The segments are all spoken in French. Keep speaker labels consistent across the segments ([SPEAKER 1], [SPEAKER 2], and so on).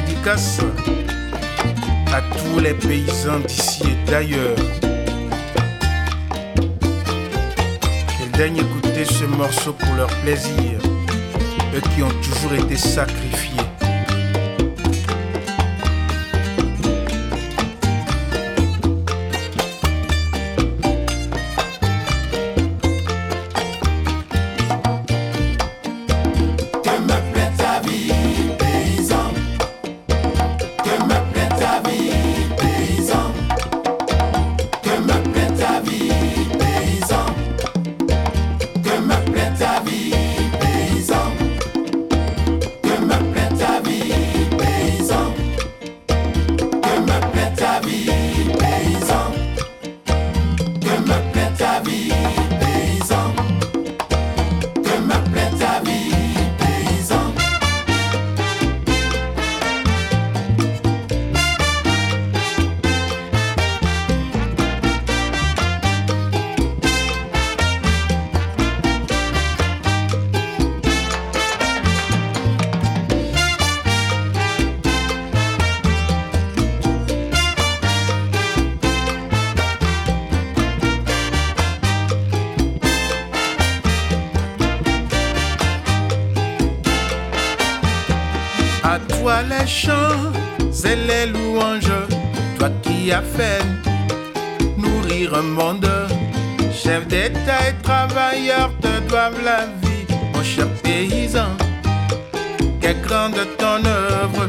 [SPEAKER 1] dédicace à tous les paysans d'ici et d'ailleurs. Qu'ils daignent écouter ce morceau pour leur plaisir, eux qui ont toujours été sacrifiés. nourrir un monde. Chef d'État et travailleurs te doivent la vie, mon cher paysan. Quelle grande ton œuvre?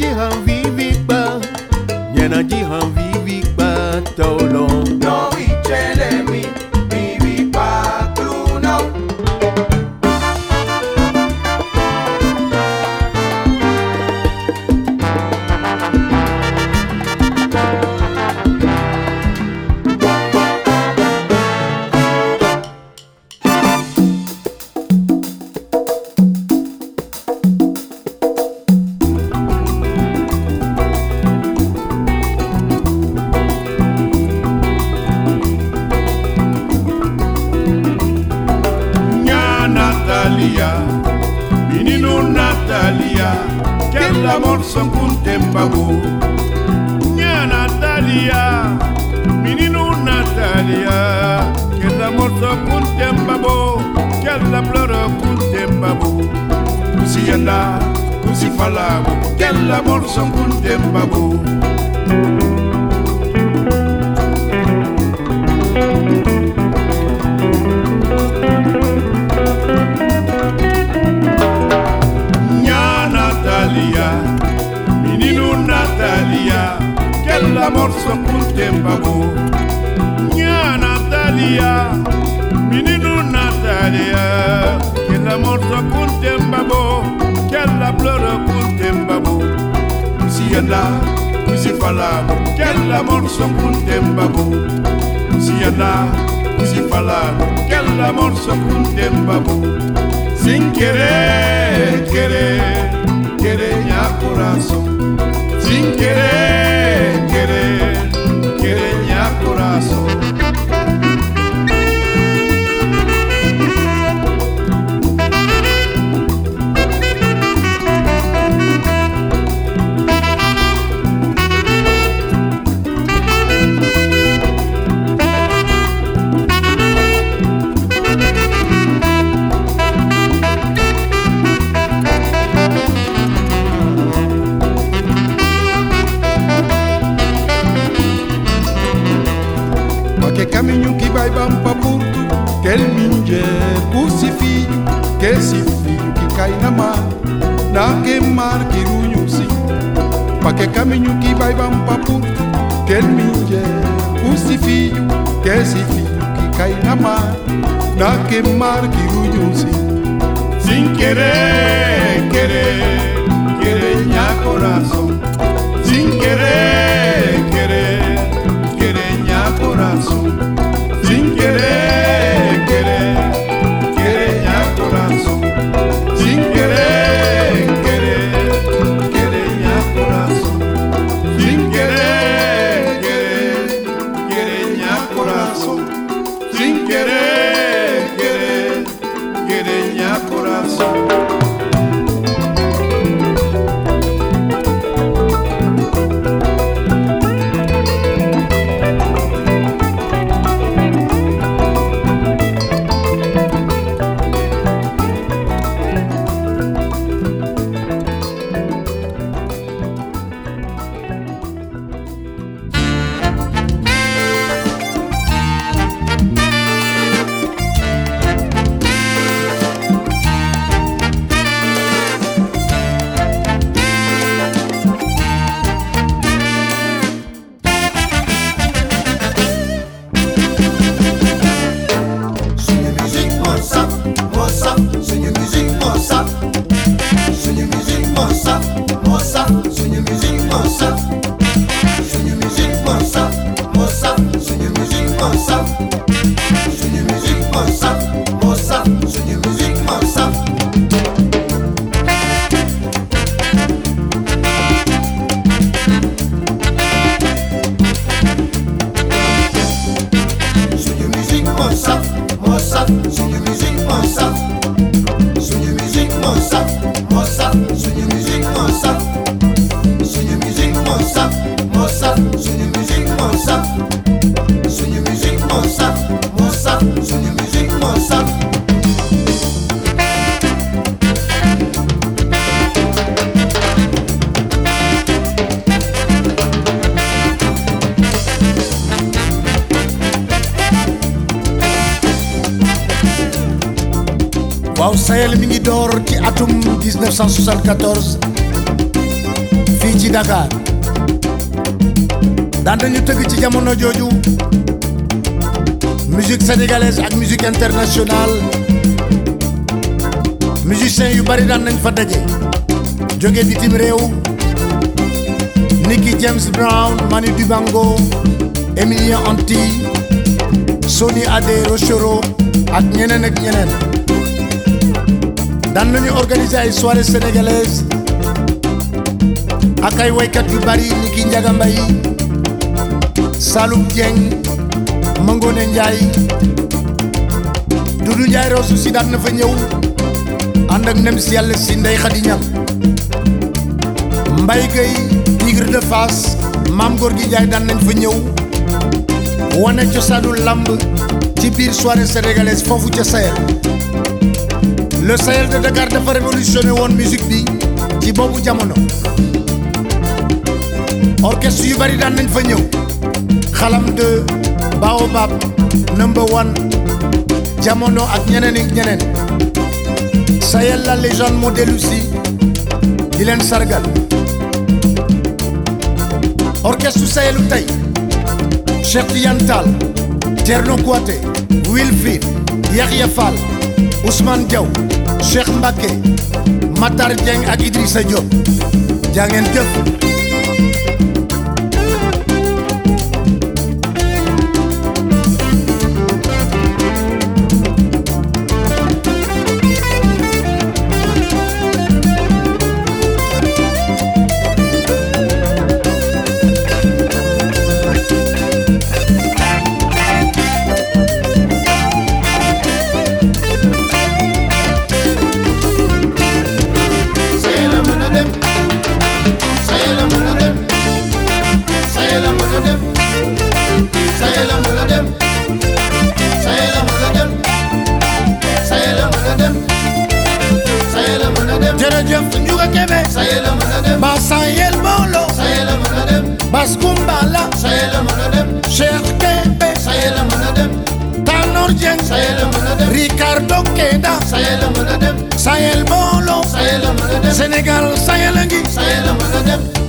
[SPEAKER 1] nyanajihan vivikpa nyanajihan vivikpa tao la morso kuntembago
[SPEAKER 2] nya natalia mininu natalia que la morso kuntembago que la flor kuntembago sienda kusifala que la morso kuntembago sienda kusifala que la morso kuntembago sin querer querer querer ya corazón. Sin querer querer, quieren ya corazón. Que caminho que vai para Porto Quel minje pusi filho Que esse filho que cai na mar Na que mar que sim Sin querer, querer, querer minha coração. Sin querer, querer, querer minha coração. Querer, querer,
[SPEAKER 3] 1974 fii ci Dakar. Daan nañu tëgg ci jamono musique sénégalaise ak musique internationale. Musiciens yu bari daan nañ fa daje. Jóge Nicky James Brown Manu Dibango Emilien Anti Sony Ade Rochero ak ñeneen ak daan nañu organiser ay soirée sénégalaise ak ay waykat yu bari ni ki Njaga Mbay Saloum Dieng Mangone Njaay Dudu Njaay Roosu si daan na fa ñëw ànd ak nem si yàlla si Ndey Mbay Gay Tigre de Fass Maam Góor gi Njaay daan nañ fa ñëw wane cosaanu lamb ci biir soirée sénégalaise foofu ca le Sahel de Dakar dafa révolutionné woon musique bi ci boobu jamono. Orchestre yu bari daan nañ fa ñëw. Xalam de Baobab number one jamono ak ñeneen ak Sahel la légende moo dellu si di sargal. Orchestre Sahelu tey Cheikh Tidiane Tall Thierno Kouaté Wilfried Yahya Fall Ousmane Diaw Cheikh Mbacké Matar Dieng ak Idrissa Diop. Jaa ngeen Sénégal sayal a ngi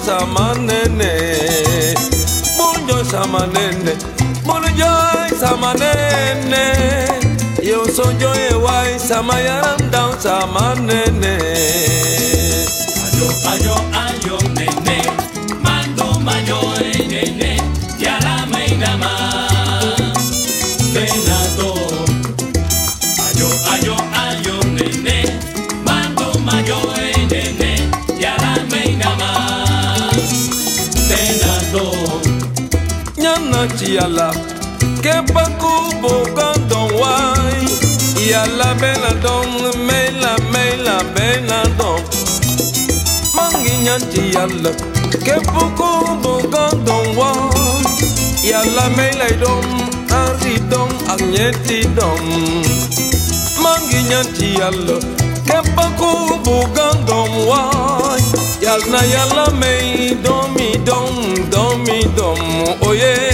[SPEAKER 4] munjoza manene munjoza manene munjoza manene. Yo
[SPEAKER 5] sonjo ewai samayarandausa
[SPEAKER 4] manene yala kepaku bogan don wai. Yala bela don mela mela bela don mangi nyanti yala kepaku bogan don wai. Yala mela don ari don anyeti don mangi nyanti yala kepaku bogan don wai. Yala na yala mei, domi dom domi dom oye.
[SPEAKER 5] oh yeah.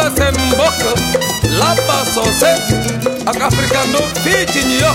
[SPEAKER 5] la semboka la
[SPEAKER 6] basose akafrikando fijinyo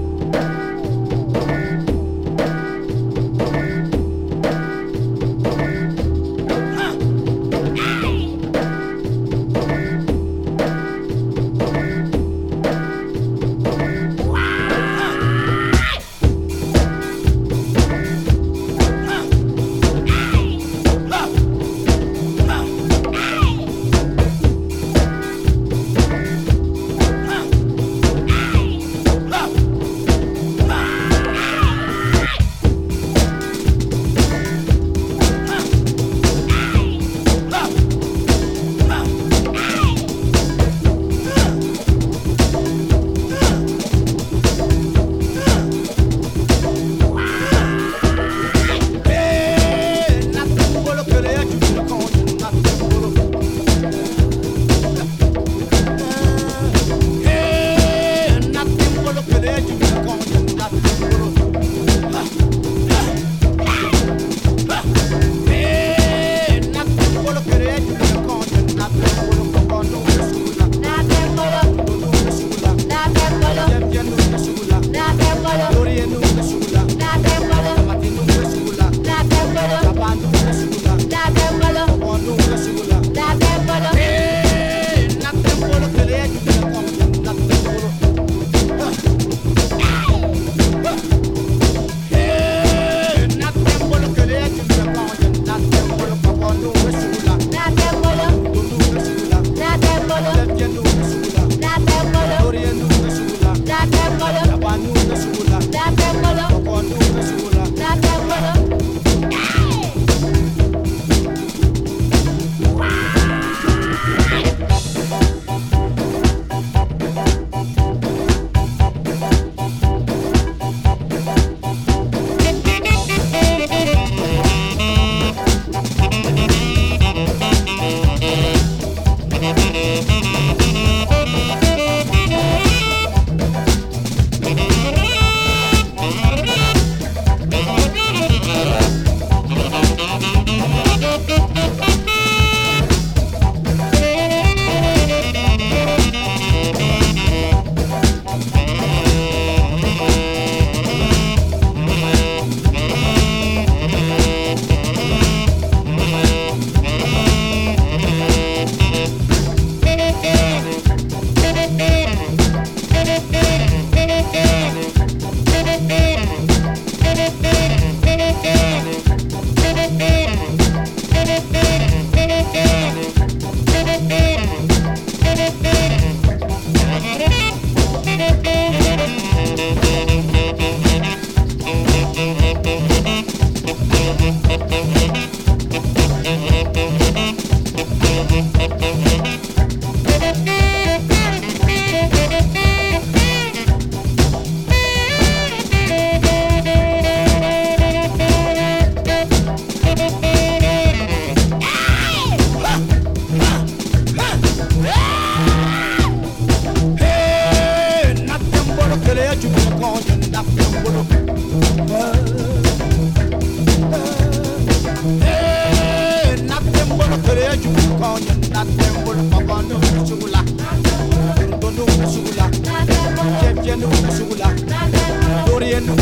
[SPEAKER 7] no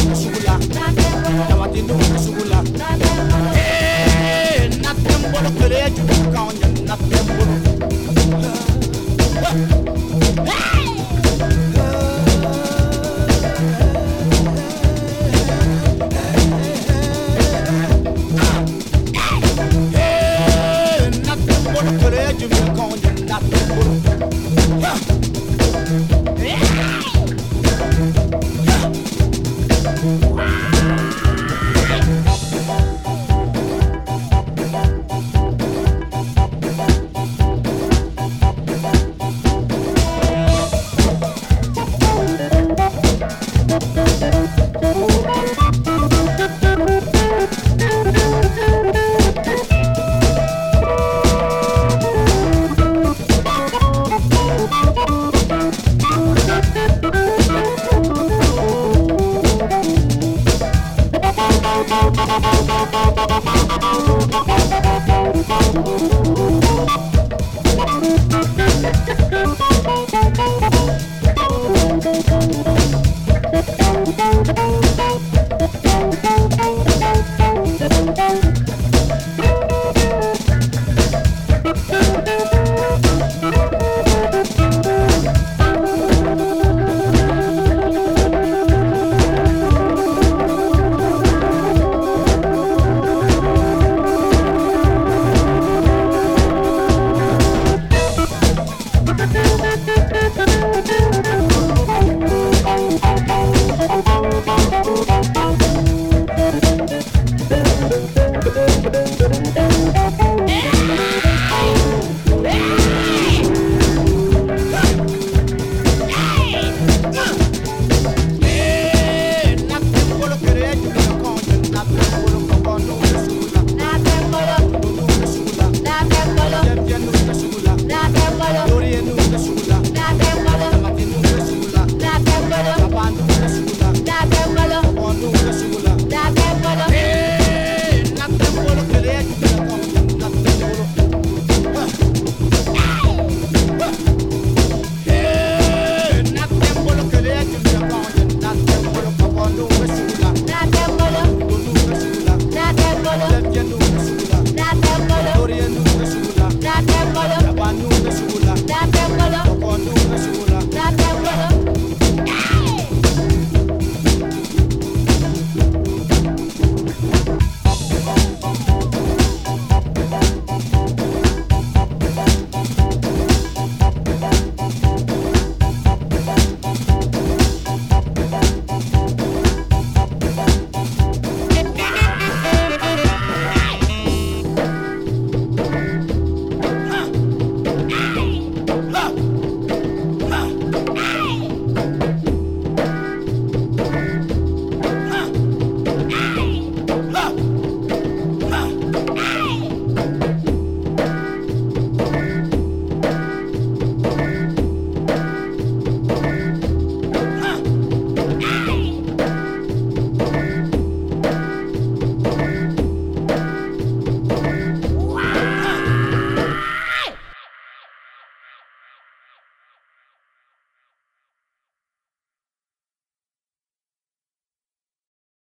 [SPEAKER 7] Hey, nothing but a
[SPEAKER 8] you.